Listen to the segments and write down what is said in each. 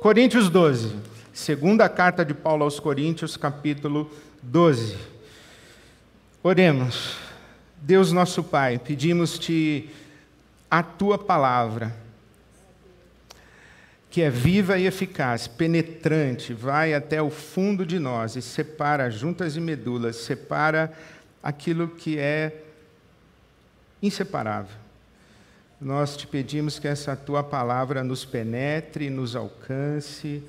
Coríntios 12. Segunda carta de Paulo aos Coríntios, capítulo 12. Oremos. Deus nosso Pai, pedimos-te a tua palavra, que é viva e eficaz, penetrante, vai até o fundo de nós e separa juntas e medulas, separa aquilo que é inseparável. Nós te pedimos que essa tua palavra nos penetre, nos alcance,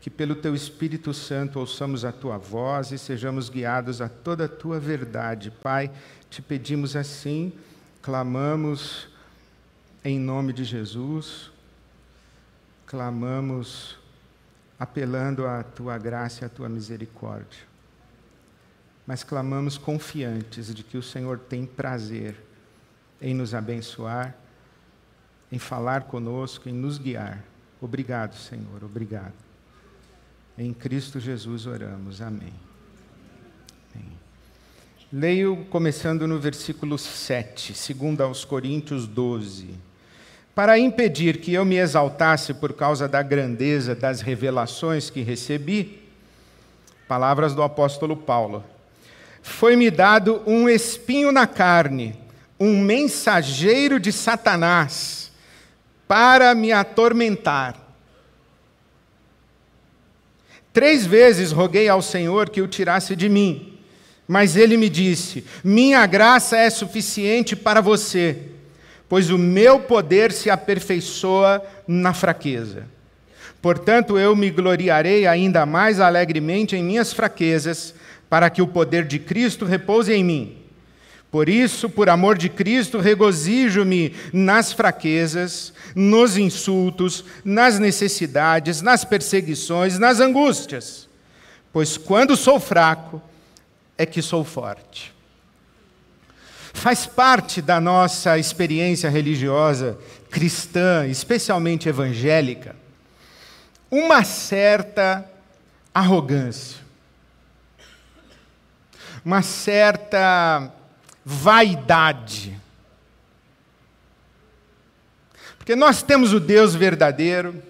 que pelo teu Espírito Santo ouçamos a tua voz e sejamos guiados a toda a tua verdade. Pai, te pedimos assim, clamamos em nome de Jesus, clamamos apelando à tua graça e à tua misericórdia. Mas clamamos confiantes de que o Senhor tem prazer em nos abençoar em falar conosco, em nos guiar. Obrigado, Senhor, obrigado. Em Cristo Jesus oramos. Amém. Amém. Leio começando no versículo 7, segundo aos Coríntios 12. Para impedir que eu me exaltasse por causa da grandeza das revelações que recebi, palavras do apóstolo Paulo, foi-me dado um espinho na carne, um mensageiro de Satanás para me atormentar. Três vezes roguei ao Senhor que o tirasse de mim, mas ele me disse: Minha graça é suficiente para você, pois o meu poder se aperfeiçoa na fraqueza. Portanto, eu me gloriarei ainda mais alegremente em minhas fraquezas, para que o poder de Cristo repouse em mim. Por isso, por amor de Cristo, regozijo-me nas fraquezas, nos insultos, nas necessidades, nas perseguições, nas angústias. Pois quando sou fraco, é que sou forte. Faz parte da nossa experiência religiosa cristã, especialmente evangélica, uma certa arrogância, uma certa vaidade. Porque nós temos o Deus verdadeiro,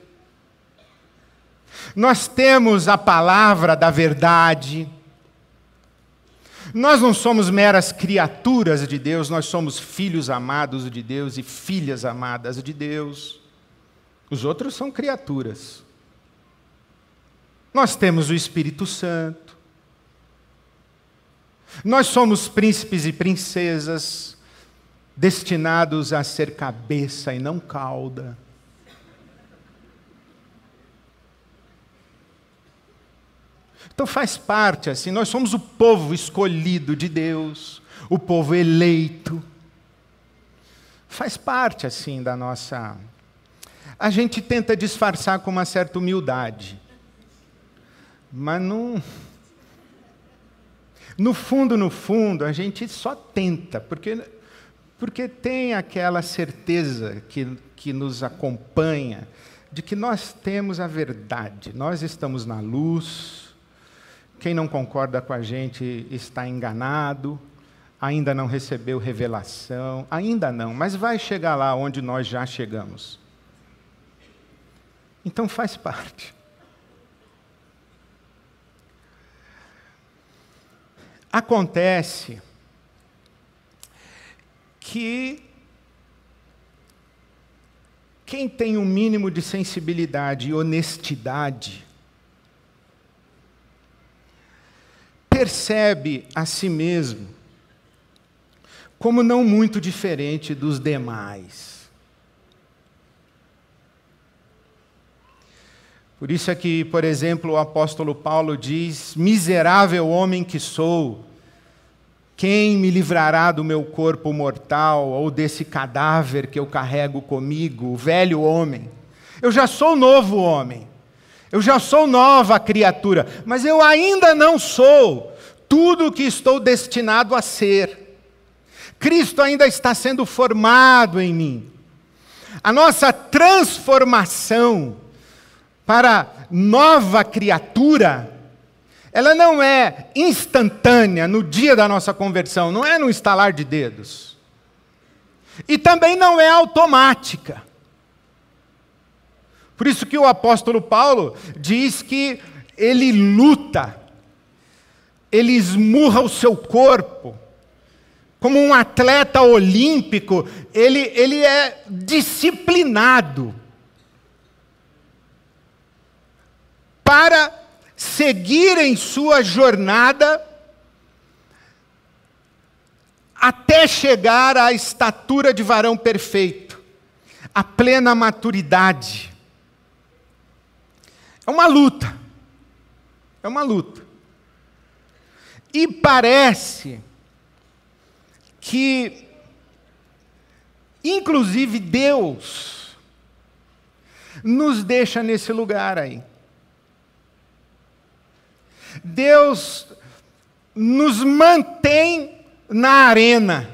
nós temos a palavra da verdade, nós não somos meras criaturas de Deus, nós somos filhos amados de Deus e filhas amadas de Deus. Os outros são criaturas. Nós temos o Espírito Santo. Nós somos príncipes e princesas destinados a ser cabeça e não cauda. Então faz parte assim, nós somos o povo escolhido de Deus, o povo eleito. Faz parte assim da nossa a gente tenta disfarçar com uma certa humildade. Mas não no fundo, no fundo, a gente só tenta, porque, porque tem aquela certeza que, que nos acompanha de que nós temos a verdade, nós estamos na luz, quem não concorda com a gente está enganado, ainda não recebeu revelação, ainda não, mas vai chegar lá onde nós já chegamos. Então faz parte. Acontece que quem tem um mínimo de sensibilidade e honestidade percebe a si mesmo como não muito diferente dos demais. Por isso é que, por exemplo, o apóstolo Paulo diz: Miserável homem que sou, quem me livrará do meu corpo mortal ou desse cadáver que eu carrego comigo, o velho homem? Eu já sou novo homem, eu já sou nova criatura, mas eu ainda não sou tudo o que estou destinado a ser. Cristo ainda está sendo formado em mim. A nossa transformação, para nova criatura, ela não é instantânea no dia da nossa conversão, não é no estalar de dedos. E também não é automática. Por isso que o apóstolo Paulo diz que ele luta, ele esmurra o seu corpo. Como um atleta olímpico, ele, ele é disciplinado para seguir em sua jornada até chegar à estatura de varão perfeito, à plena maturidade. É uma luta. É uma luta. E parece que, inclusive, Deus nos deixa nesse lugar aí. Deus nos mantém na arena,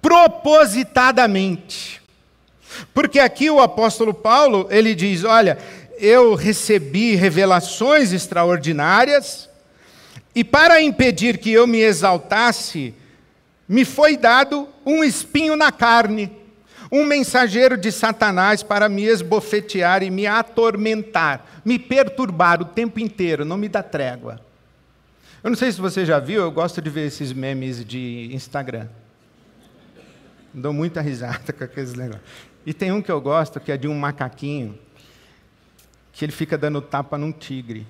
propositadamente. Porque aqui o apóstolo Paulo, ele diz: Olha, eu recebi revelações extraordinárias, e para impedir que eu me exaltasse, me foi dado um espinho na carne, um mensageiro de Satanás para me esbofetear e me atormentar, me perturbar o tempo inteiro, não me dá trégua. Eu não sei se você já viu, eu gosto de ver esses memes de Instagram. Dou muita risada com aqueles negócios. E tem um que eu gosto, que é de um macaquinho, que ele fica dando tapa num tigre.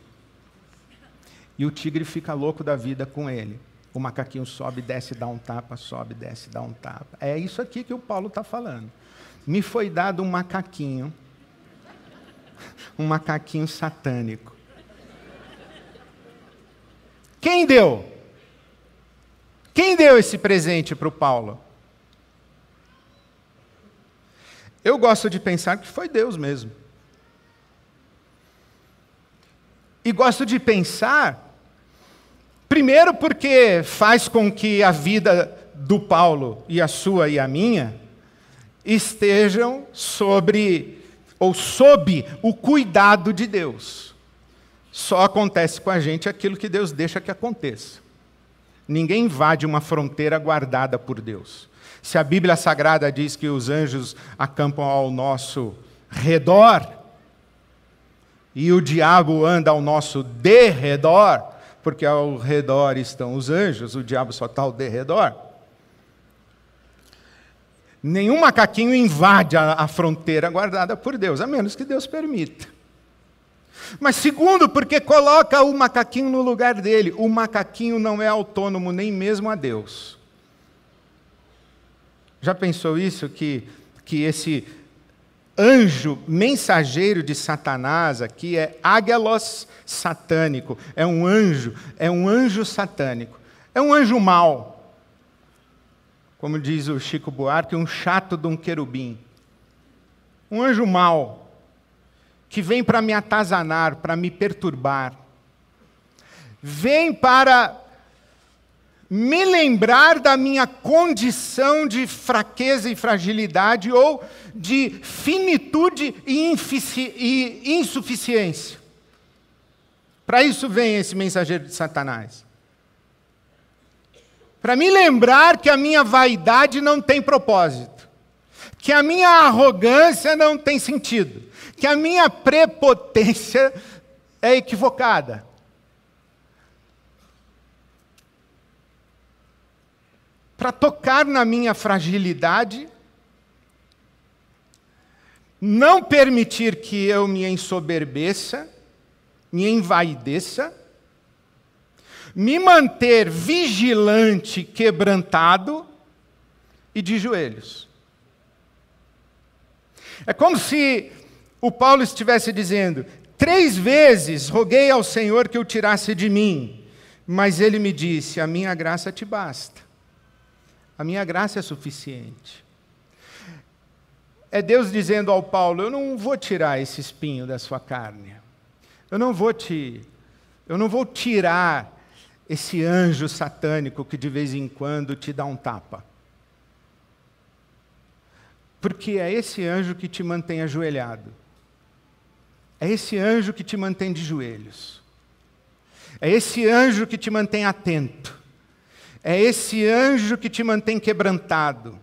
E o tigre fica louco da vida com ele. O macaquinho sobe, desce, dá um tapa, sobe, desce, dá um tapa. É isso aqui que o Paulo está falando. Me foi dado um macaquinho, um macaquinho satânico. Quem deu? Quem deu esse presente para o Paulo? Eu gosto de pensar que foi Deus mesmo. E gosto de pensar, primeiro, porque faz com que a vida do Paulo e a sua e a minha estejam sobre ou sob o cuidado de Deus. Só acontece com a gente aquilo que Deus deixa que aconteça. Ninguém invade uma fronteira guardada por Deus. Se a Bíblia Sagrada diz que os anjos acampam ao nosso redor, e o diabo anda ao nosso derredor, porque ao redor estão os anjos, o diabo só está ao derredor. Nenhum macaquinho invade a, a fronteira guardada por Deus, a menos que Deus permita. Mas segundo, porque coloca o macaquinho no lugar dele. O macaquinho não é autônomo nem mesmo a Deus. Já pensou isso? Que, que esse anjo mensageiro de Satanás aqui é águelos satânico. É um anjo, é um anjo satânico. É um anjo mau. Como diz o Chico Buarque, um chato de um querubim. Um anjo mau que vem para me atazanar, para me perturbar. Vem para me lembrar da minha condição de fraqueza e fragilidade ou de finitude e, insuficiência. Para isso vem esse mensageiro de Satanás. Para me lembrar que a minha vaidade não tem propósito, que a minha arrogância não tem sentido, que a minha prepotência é equivocada. Para tocar na minha fragilidade, não permitir que eu me ensoberbeça, me envaideça, me manter vigilante, quebrantado e de joelhos. É como se o Paulo estivesse dizendo: Três vezes roguei ao Senhor que o tirasse de mim, mas ele me disse: A minha graça te basta, a minha graça é suficiente. É Deus dizendo ao Paulo: Eu não vou tirar esse espinho da sua carne, eu não vou te, eu não vou tirar esse anjo satânico que de vez em quando te dá um tapa. Porque é esse anjo que te mantém ajoelhado. É esse anjo que te mantém de joelhos. É esse anjo que te mantém atento. É esse anjo que te mantém quebrantado.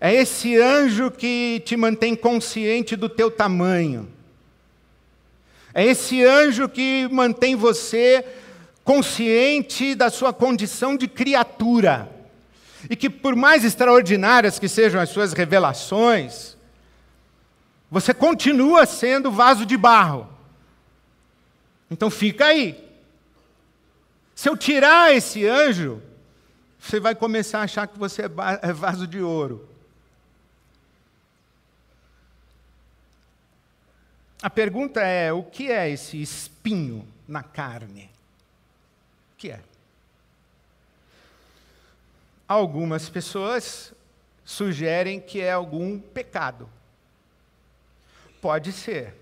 É esse anjo que te mantém consciente do teu tamanho. É esse anjo que mantém você consciente da sua condição de criatura. E que, por mais extraordinárias que sejam as suas revelações, você continua sendo vaso de barro. Então fica aí. Se eu tirar esse anjo, você vai começar a achar que você é, é vaso de ouro. A pergunta é: o que é esse espinho na carne? O que é? Algumas pessoas sugerem que é algum pecado. Pode ser.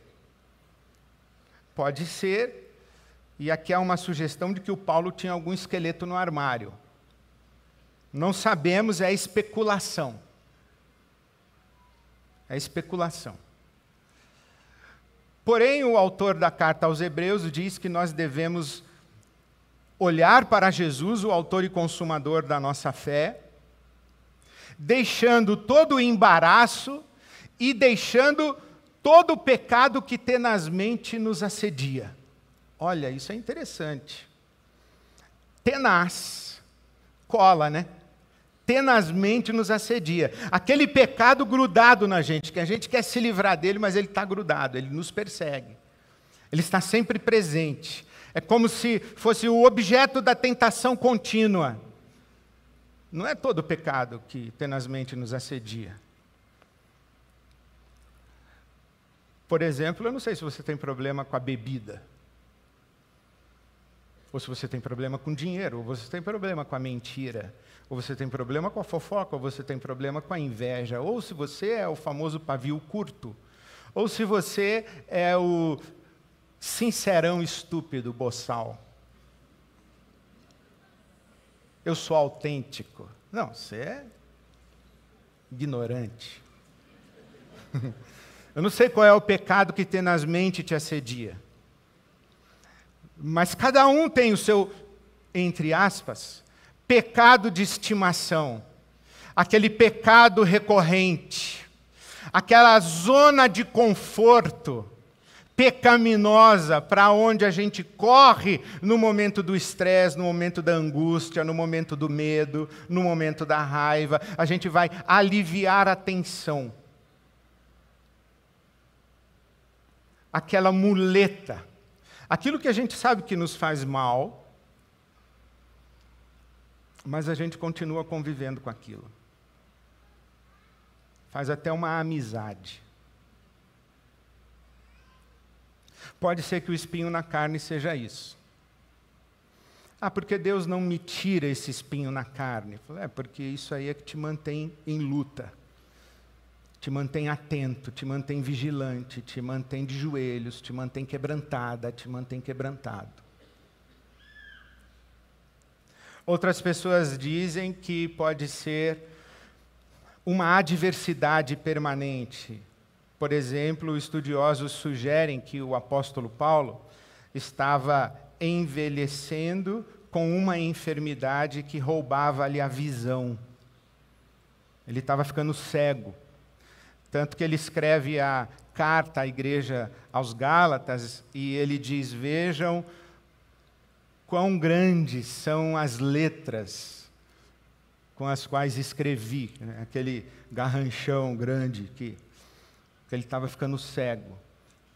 Pode ser. E aqui há uma sugestão de que o Paulo tinha algum esqueleto no armário. Não sabemos, é especulação. É especulação. Porém, o autor da carta aos Hebreus diz que nós devemos olhar para Jesus, o autor e consumador da nossa fé, deixando todo o embaraço e deixando todo o pecado que tenazmente nos assedia. Olha, isso é interessante. Tenaz, cola, né? tenazmente nos assedia. Aquele pecado grudado na gente, que a gente quer se livrar dele, mas ele está grudado, ele nos persegue. Ele está sempre presente. É como se fosse o objeto da tentação contínua. Não é todo pecado que tenazmente nos assedia. Por exemplo, eu não sei se você tem problema com a bebida. Ou se você tem problema com dinheiro, ou você tem problema com a mentira, ou você tem problema com a fofoca, ou você tem problema com a inveja, ou se você é o famoso pavio curto, ou se você é o sincerão estúpido, boçal. Eu sou autêntico. Não, você é ignorante. Eu não sei qual é o pecado que tenazmente te assedia. Mas cada um tem o seu, entre aspas, pecado de estimação, aquele pecado recorrente, aquela zona de conforto pecaminosa para onde a gente corre no momento do estresse, no momento da angústia, no momento do medo, no momento da raiva, a gente vai aliviar a tensão. Aquela muleta, aquilo que a gente sabe que nos faz mal, mas a gente continua convivendo com aquilo. Faz até uma amizade. Pode ser que o espinho na carne seja isso. Ah, porque Deus não me tira esse espinho na carne? É, porque isso aí é que te mantém em luta, te mantém atento, te mantém vigilante, te mantém de joelhos, te mantém quebrantada, te mantém quebrantado. Outras pessoas dizem que pode ser uma adversidade permanente. Por exemplo, estudiosos sugerem que o apóstolo Paulo estava envelhecendo com uma enfermidade que roubava-lhe a visão. Ele estava ficando cego. Tanto que ele escreve a carta à igreja aos Gálatas e ele diz: Vejam quão grandes são as letras com as quais escrevi, né? aquele garranchão grande que, que ele estava ficando cego.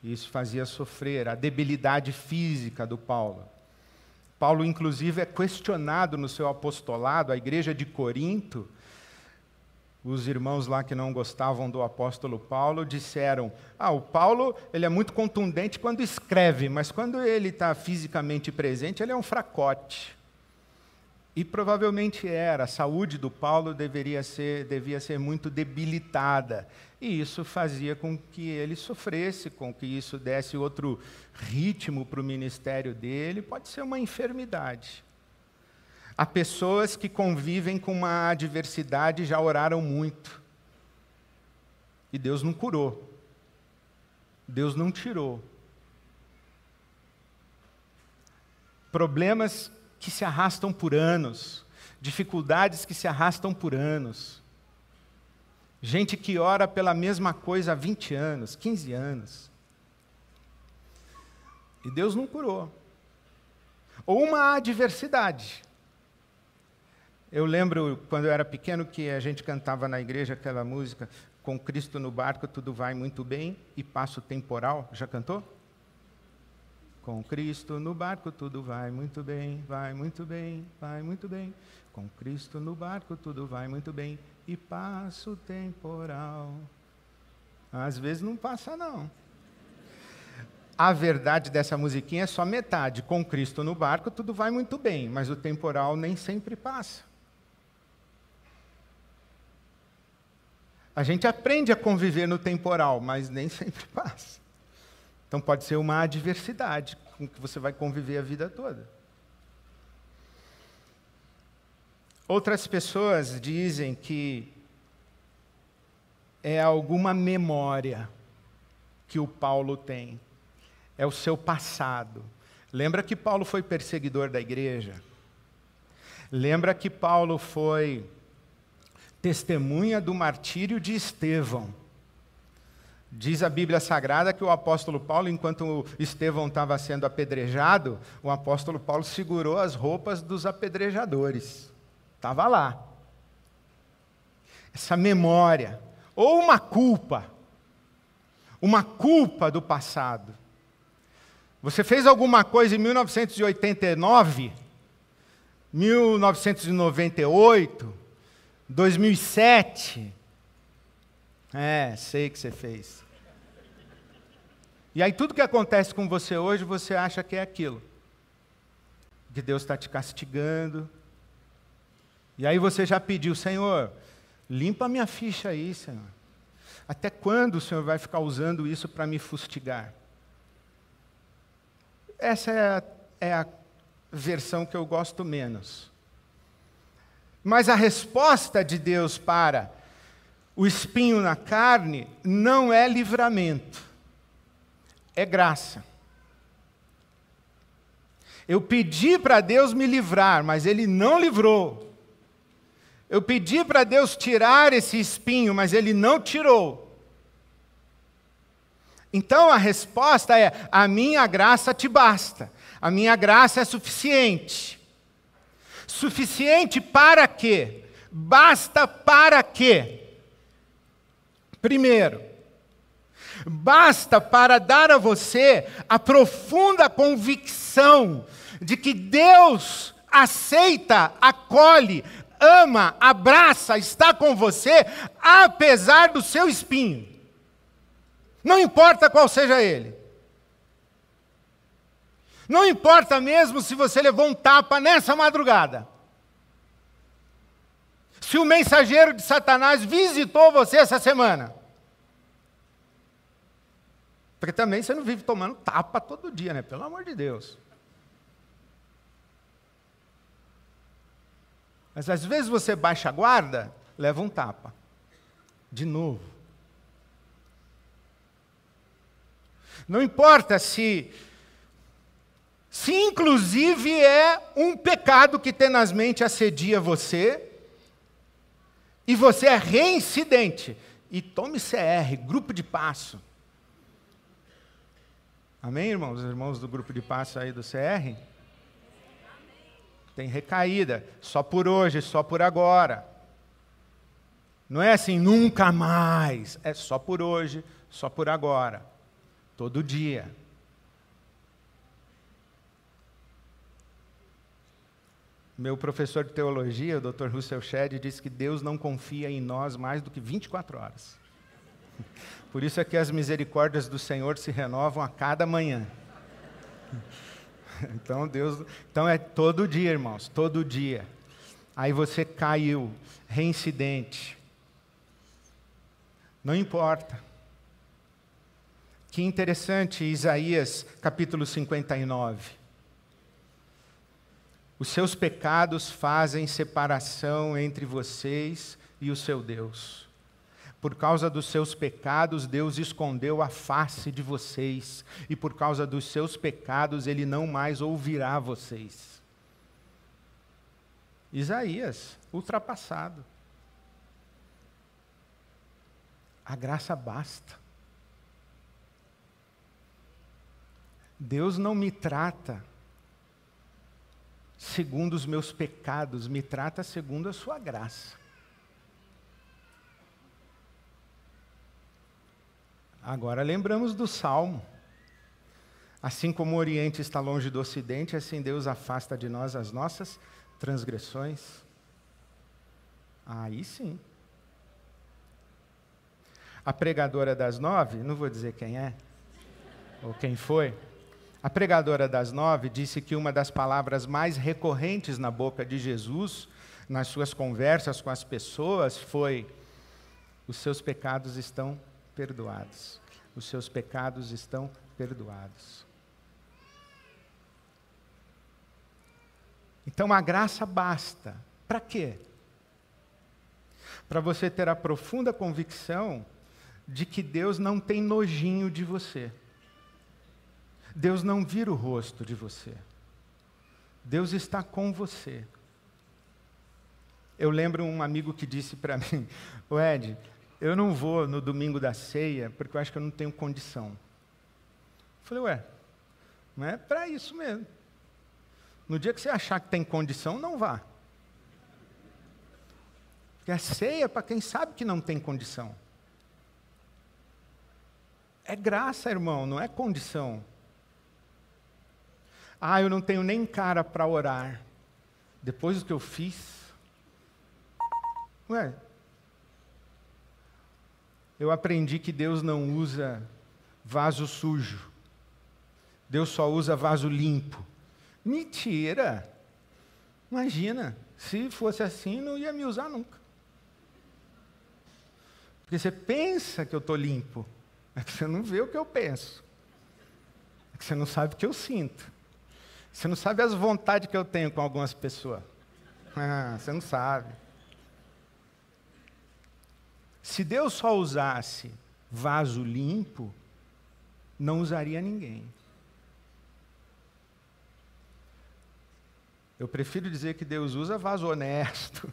Isso fazia sofrer a debilidade física do Paulo. Paulo, inclusive, é questionado no seu apostolado, a igreja de Corinto, os irmãos lá que não gostavam do apóstolo Paulo disseram: Ah, o Paulo ele é muito contundente quando escreve, mas quando ele está fisicamente presente, ele é um fracote. E provavelmente era. A saúde do Paulo deveria ser, devia ser muito debilitada. E isso fazia com que ele sofresse, com que isso desse outro ritmo para o ministério dele. Pode ser uma enfermidade. Há pessoas que convivem com uma adversidade e já oraram muito. E Deus não curou. Deus não tirou. Problemas que se arrastam por anos, dificuldades que se arrastam por anos. Gente que ora pela mesma coisa há 20 anos, 15 anos. E Deus não curou. Ou uma adversidade. Eu lembro quando eu era pequeno que a gente cantava na igreja aquela música Com Cristo no barco tudo vai muito bem e passo temporal. Já cantou? Com Cristo no barco tudo vai muito bem, vai muito bem, vai muito bem. Com Cristo no barco tudo vai muito bem e passo temporal. Às vezes não passa não. A verdade dessa musiquinha é só metade. Com Cristo no barco tudo vai muito bem, mas o temporal nem sempre passa. A gente aprende a conviver no temporal, mas nem sempre passa. Então pode ser uma adversidade com que você vai conviver a vida toda. Outras pessoas dizem que é alguma memória que o Paulo tem, é o seu passado. Lembra que Paulo foi perseguidor da igreja? Lembra que Paulo foi testemunha do martírio de Estevão? Diz a Bíblia Sagrada que o apóstolo Paulo, enquanto Estevão estava sendo apedrejado, o apóstolo Paulo segurou as roupas dos apedrejadores. Estava lá. Essa memória, ou uma culpa, uma culpa do passado. Você fez alguma coisa em 1989, 1998, 2007? É, sei que você fez. E aí tudo que acontece com você hoje, você acha que é aquilo. Que Deus está te castigando. E aí você já pediu, Senhor, limpa minha ficha aí, Senhor. Até quando o Senhor vai ficar usando isso para me fustigar? Essa é a, é a versão que eu gosto menos. Mas a resposta de Deus para o espinho na carne não é livramento é graça. Eu pedi para Deus me livrar, mas Ele não livrou. Eu pedi para Deus tirar esse espinho, mas Ele não tirou. Então a resposta é: a minha graça te basta, a minha graça é suficiente. Suficiente para quê? Basta para quê? Primeiro, basta para dar a você a profunda convicção de que Deus aceita, acolhe, ama, abraça, está com você, apesar do seu espinho. Não importa qual seja ele. Não importa mesmo se você levou um tapa nessa madrugada. Se o mensageiro de Satanás visitou você essa semana. Porque também você não vive tomando tapa todo dia, né? Pelo amor de Deus. Mas às vezes você baixa a guarda, leva um tapa. De novo. Não importa se se inclusive é um pecado que tenazmente assedia você, e você é reincidente, e tome CR, grupo de passo. Amém, irmãos? Os irmãos do grupo de passo aí do CR? Tem recaída, só por hoje, só por agora. Não é assim, nunca mais. É só por hoje, só por agora. Todo dia. Meu professor de teologia, o Dr. Russell Shedd, disse que Deus não confia em nós mais do que 24 horas. Por isso é que as misericórdias do Senhor se renovam a cada manhã. Então Deus, então é todo dia, irmãos, todo dia. Aí você caiu, reincidente. Não importa. Que interessante Isaías capítulo 59. Os seus pecados fazem separação entre vocês e o seu Deus. Por causa dos seus pecados, Deus escondeu a face de vocês, e por causa dos seus pecados, Ele não mais ouvirá vocês. Isaías, ultrapassado. A graça basta. Deus não me trata segundo os meus pecados, me trata segundo a sua graça. Agora lembramos do Salmo. Assim como o Oriente está longe do Ocidente, assim Deus afasta de nós as nossas transgressões. Aí sim. A pregadora das nove, não vou dizer quem é, ou quem foi, a pregadora das nove disse que uma das palavras mais recorrentes na boca de Jesus, nas suas conversas com as pessoas, foi: os seus pecados estão perdoados. Os seus pecados estão perdoados. Então a graça basta. Para quê? Para você ter a profunda convicção de que Deus não tem nojinho de você. Deus não vira o rosto de você. Deus está com você. Eu lembro um amigo que disse para mim, o Ed, eu não vou no domingo da ceia porque eu acho que eu não tenho condição. Eu falei, ué, não é para isso mesmo. No dia que você achar que tem condição, não vá. Porque a ceia é para quem sabe que não tem condição. É graça, irmão, não é condição. Ah, eu não tenho nem cara para orar. Depois do que eu fiz. Ué, eu aprendi que Deus não usa vaso sujo. Deus só usa vaso limpo. Mentira! Imagina, se fosse assim, não ia me usar nunca. Porque você pensa que eu estou limpo, é que você não vê o que eu penso. É que você não sabe o que eu sinto. Você não sabe as vontades que eu tenho com algumas pessoas. Ah, você não sabe. Se Deus só usasse vaso limpo, não usaria ninguém. Eu prefiro dizer que Deus usa vaso honesto.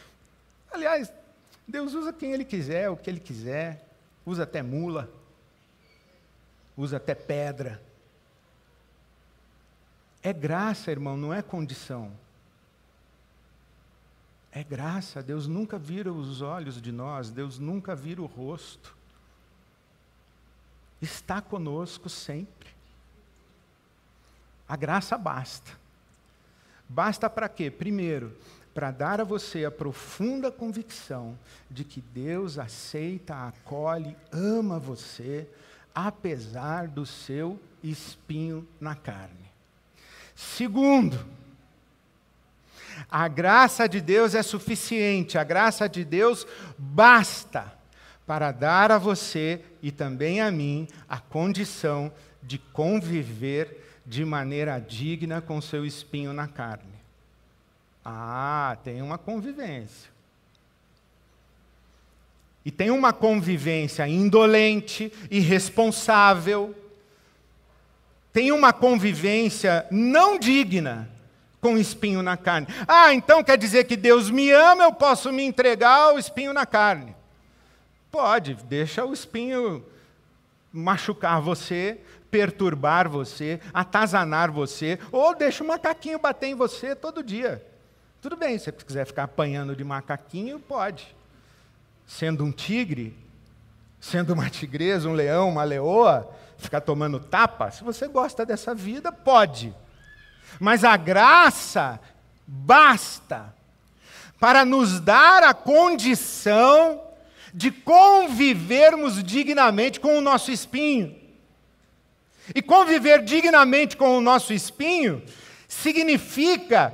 Aliás, Deus usa quem Ele quiser, o que Ele quiser. Usa até mula. Usa até pedra. É graça, irmão, não é condição. É graça, Deus nunca vira os olhos de nós, Deus nunca vira o rosto. Está conosco sempre. A graça basta. Basta para quê? Primeiro, para dar a você a profunda convicção de que Deus aceita, acolhe, ama você, apesar do seu espinho na carne. Segundo, a graça de Deus é suficiente, a graça de Deus basta para dar a você e também a mim a condição de conviver de maneira digna com seu espinho na carne. Ah, tem uma convivência. E tem uma convivência indolente, irresponsável. Tem uma convivência não digna com espinho na carne. Ah, então quer dizer que Deus me ama, eu posso me entregar ao espinho na carne. Pode, deixa o espinho machucar você, perturbar você, atazanar você, ou deixa o macaquinho bater em você todo dia. Tudo bem, se você quiser ficar apanhando de macaquinho, pode. Sendo um tigre, sendo uma tigresa, um leão, uma leoa, ficar tomando tapa, se você gosta dessa vida, pode. Mas a graça basta para nos dar a condição de convivermos dignamente com o nosso espinho. E conviver dignamente com o nosso espinho significa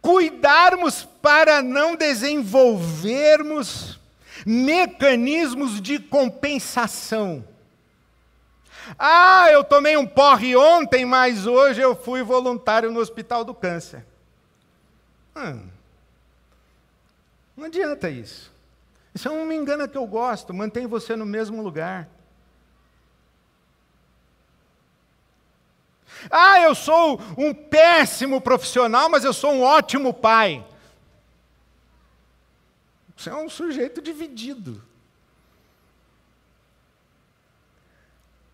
cuidarmos para não desenvolvermos mecanismos de compensação. Ah, eu tomei um porre ontem, mas hoje eu fui voluntário no Hospital do Câncer. Hum, não adianta isso. Isso é me engana que eu gosto, mantém você no mesmo lugar. Ah, eu sou um péssimo profissional, mas eu sou um ótimo pai. Você é um sujeito dividido.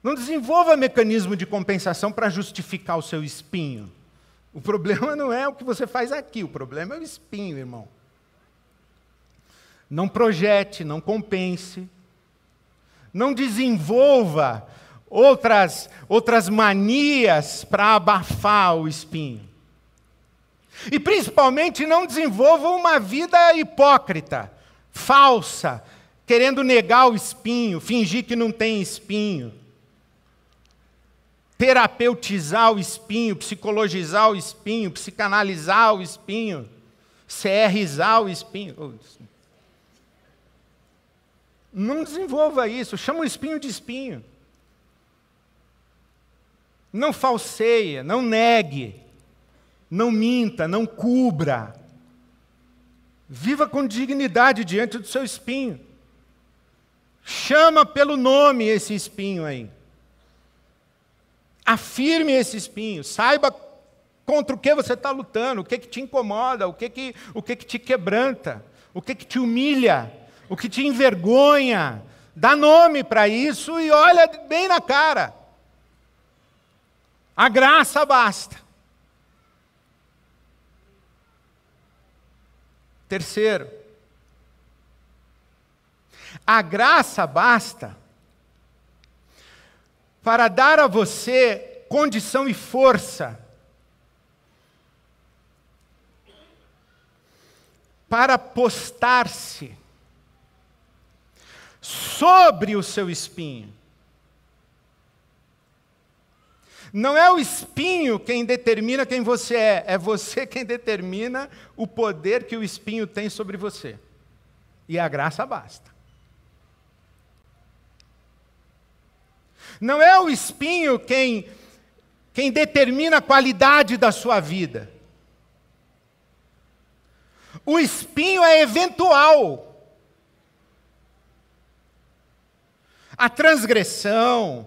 Não desenvolva mecanismo de compensação para justificar o seu espinho. O problema não é o que você faz aqui, o problema é o espinho, irmão. Não projete, não compense. Não desenvolva outras, outras manias para abafar o espinho. E principalmente não desenvolva uma vida hipócrita, falsa, querendo negar o espinho, fingir que não tem espinho terapeutizar o espinho, psicologizar o espinho, psicanalizar o espinho, CRizar o espinho. Não desenvolva isso, chama o espinho de espinho. Não falseia, não negue, não minta, não cubra. Viva com dignidade diante do seu espinho. Chama pelo nome esse espinho aí. Afirme esse espinho, saiba contra o que você está lutando, o que, que te incomoda, o que, que, o que, que te quebranta, o que, que te humilha, o que te envergonha. Dá nome para isso e olha bem na cara. A graça basta. Terceiro, a graça basta para dar a você condição e força para postar-se sobre o seu espinho. Não é o espinho quem determina quem você é, é você quem determina o poder que o espinho tem sobre você. E a graça basta. Não é o espinho quem, quem determina a qualidade da sua vida. O espinho é eventual. A transgressão,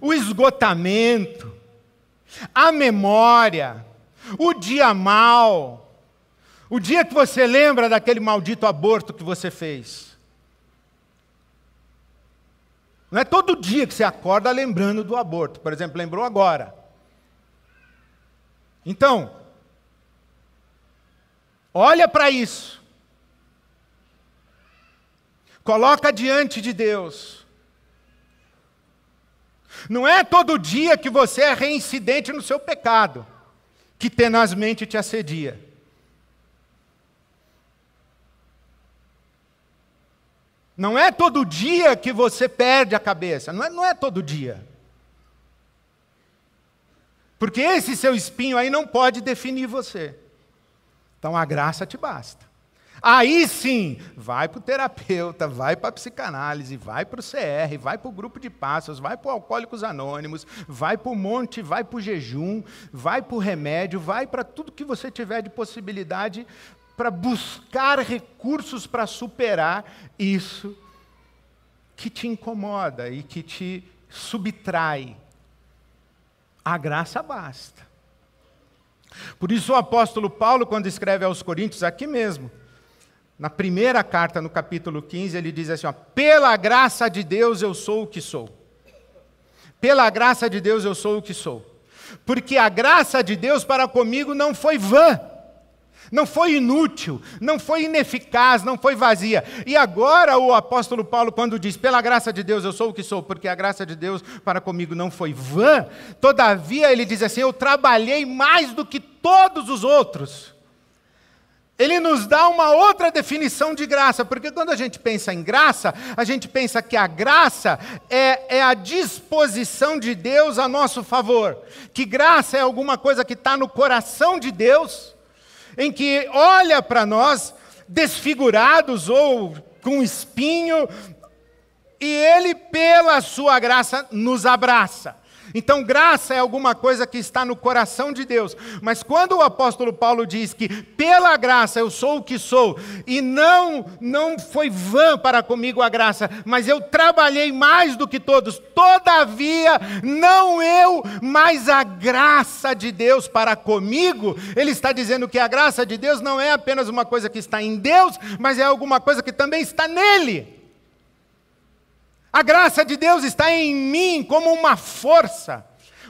o esgotamento, a memória, o dia mal, o dia que você lembra daquele maldito aborto que você fez. Não é todo dia que você acorda lembrando do aborto. Por exemplo, lembrou agora. Então, olha para isso. Coloca diante de Deus. Não é todo dia que você é reincidente no seu pecado, que tenazmente te assedia. Não é todo dia que você perde a cabeça, não é, não é todo dia. Porque esse seu espinho aí não pode definir você. Então a graça te basta. Aí sim, vai para o terapeuta, vai para a psicanálise, vai para o CR, vai para o grupo de passos, vai para o Alcoólicos Anônimos, vai para o monte, vai para o jejum, vai para o remédio, vai para tudo que você tiver de possibilidade para buscar recursos para superar isso que te incomoda e que te subtrai. A graça basta. Por isso o apóstolo Paulo, quando escreve aos Coríntios, aqui mesmo, na primeira carta, no capítulo 15, ele diz assim: ó, Pela graça de Deus eu sou o que sou. Pela graça de Deus eu sou o que sou. Porque a graça de Deus para comigo não foi vã não foi inútil, não foi ineficaz, não foi vazia. E agora o apóstolo Paulo, quando diz, pela graça de Deus eu sou o que sou, porque a graça de Deus para comigo não foi vã, todavia ele diz assim: eu trabalhei mais do que todos os outros. Ele nos dá uma outra definição de graça, porque quando a gente pensa em graça, a gente pensa que a graça é, é a disposição de Deus a nosso favor, que graça é alguma coisa que está no coração de Deus em que olha para nós desfigurados ou com espinho, e Ele, pela Sua graça, nos abraça. Então, graça é alguma coisa que está no coração de Deus. Mas quando o apóstolo Paulo diz que pela graça eu sou o que sou, e não não foi vã para comigo a graça, mas eu trabalhei mais do que todos, todavia não eu, mas a graça de Deus para comigo, ele está dizendo que a graça de Deus não é apenas uma coisa que está em Deus, mas é alguma coisa que também está nele. A graça de Deus está em mim como uma força,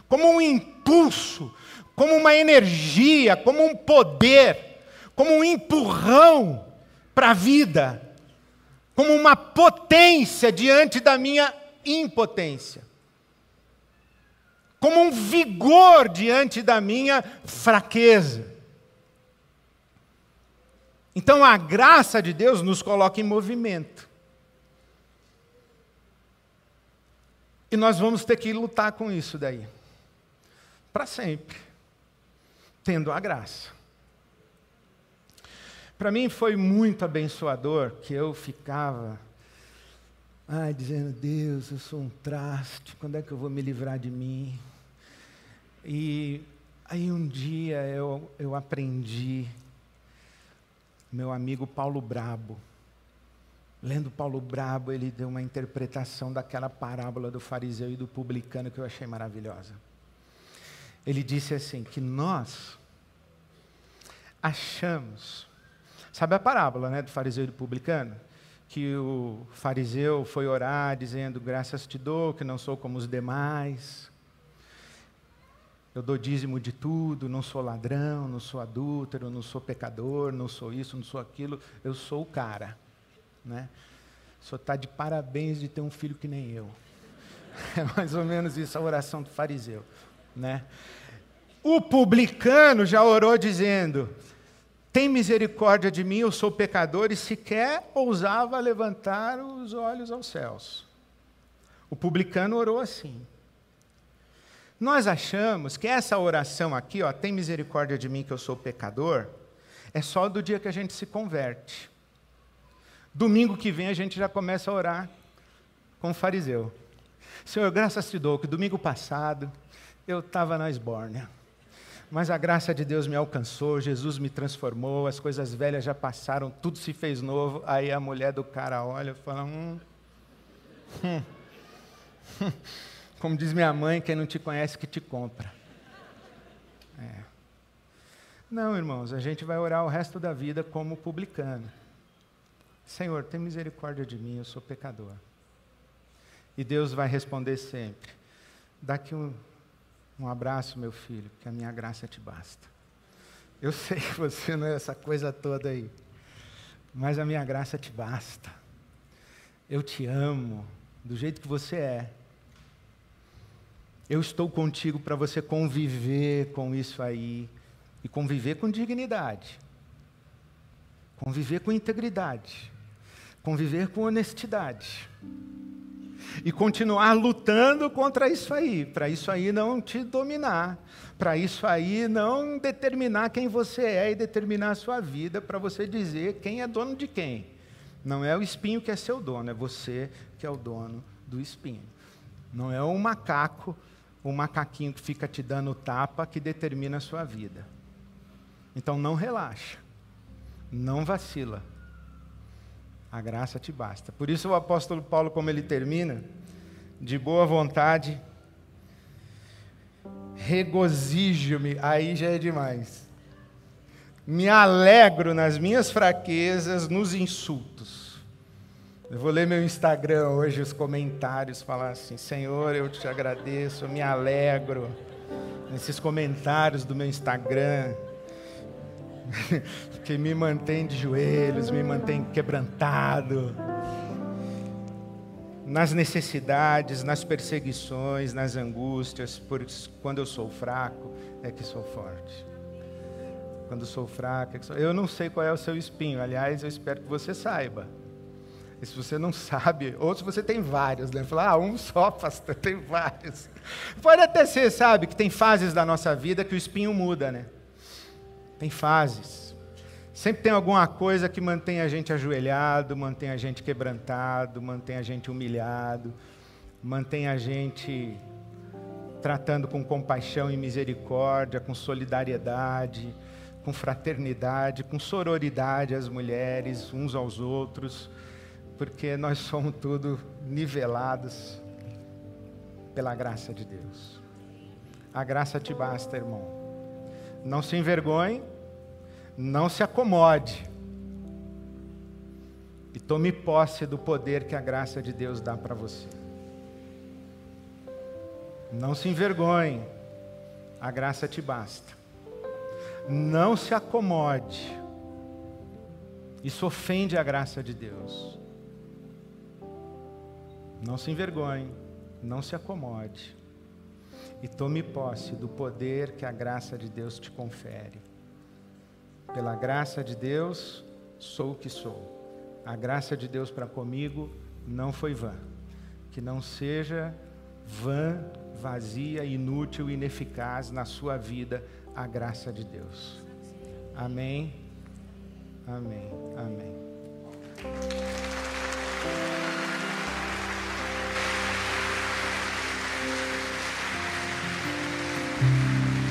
como um impulso, como uma energia, como um poder, como um empurrão para a vida, como uma potência diante da minha impotência, como um vigor diante da minha fraqueza. Então a graça de Deus nos coloca em movimento. E nós vamos ter que lutar com isso daí. Para sempre. Tendo a graça. Para mim foi muito abençoador que eu ficava ai, dizendo, Deus, eu sou um traste, quando é que eu vou me livrar de mim? E aí um dia eu, eu aprendi, meu amigo Paulo Brabo, Lendo Paulo Brabo, ele deu uma interpretação daquela parábola do fariseu e do publicano que eu achei maravilhosa. Ele disse assim: que nós achamos. Sabe a parábola né, do fariseu e do publicano? Que o fariseu foi orar dizendo: Graças te dou, que não sou como os demais. Eu dou dízimo de tudo, não sou ladrão, não sou adúltero, não sou pecador, não sou isso, não sou aquilo, eu sou o cara. Né? Só está de parabéns de ter um filho que nem eu. É mais ou menos isso a oração do fariseu. Né? O publicano já orou dizendo: Tem misericórdia de mim, eu sou pecador, e sequer ousava levantar os olhos aos céus. O publicano orou assim. Nós achamos que essa oração aqui, ó, tem misericórdia de mim que eu sou pecador, é só do dia que a gente se converte. Domingo que vem a gente já começa a orar com o fariseu. Senhor, graças te dou que domingo passado eu estava na esbórnia. Mas a graça de Deus me alcançou, Jesus me transformou, as coisas velhas já passaram, tudo se fez novo. Aí a mulher do cara olha e fala: hum, hum, hum. Como diz minha mãe, quem não te conhece que te compra. É. Não, irmãos, a gente vai orar o resto da vida como publicano. Senhor, tem misericórdia de mim, eu sou pecador. E Deus vai responder sempre: daqui um, um abraço, meu filho, que a minha graça te basta. Eu sei que você não é essa coisa toda aí, mas a minha graça te basta. Eu te amo do jeito que você é. Eu estou contigo para você conviver com isso aí e conviver com dignidade, conviver com integridade conviver com honestidade e continuar lutando contra isso aí, para isso aí não te dominar, para isso aí não determinar quem você é e determinar a sua vida, para você dizer quem é dono de quem. Não é o espinho que é seu dono, é você que é o dono do espinho. Não é o macaco, o macaquinho que fica te dando tapa que determina a sua vida. Então não relaxa, não vacila a graça te basta. Por isso o apóstolo Paulo, como ele termina, de boa vontade, regozijo-me, aí já é demais. Me alegro nas minhas fraquezas, nos insultos. Eu vou ler meu Instagram hoje, os comentários, falar assim: Senhor, eu te agradeço, eu me alegro nesses comentários do meu Instagram que me mantém de joelhos, me mantém quebrantado. Nas necessidades, nas perseguições, nas angústias, por quando eu sou fraco, é que sou forte. Quando sou fraco, é que sou... eu não sei qual é o seu espinho. Aliás, eu espero que você saiba. E se você não sabe, ou se você tem vários, né? Falar, ah, um só, pastor, tem vários. Pode até ser, sabe, que tem fases da nossa vida que o espinho muda, né? Tem fases. Sempre tem alguma coisa que mantém a gente ajoelhado, mantém a gente quebrantado, mantém a gente humilhado, mantém a gente tratando com compaixão e misericórdia, com solidariedade, com fraternidade, com sororidade as mulheres, uns aos outros, porque nós somos tudo nivelados pela graça de Deus. A graça te basta, irmão. Não se envergonhe, não se acomode. E tome posse do poder que a graça de Deus dá para você. Não se envergonhe, a graça te basta. Não se acomode, isso ofende a graça de Deus. Não se envergonhe, não se acomode e tome posse do poder que a graça de Deus te confere. Pela graça de Deus, sou o que sou. A graça de Deus para comigo não foi vã. Que não seja vã vazia, inútil, ineficaz na sua vida a graça de Deus. Amém. Amém. Amém.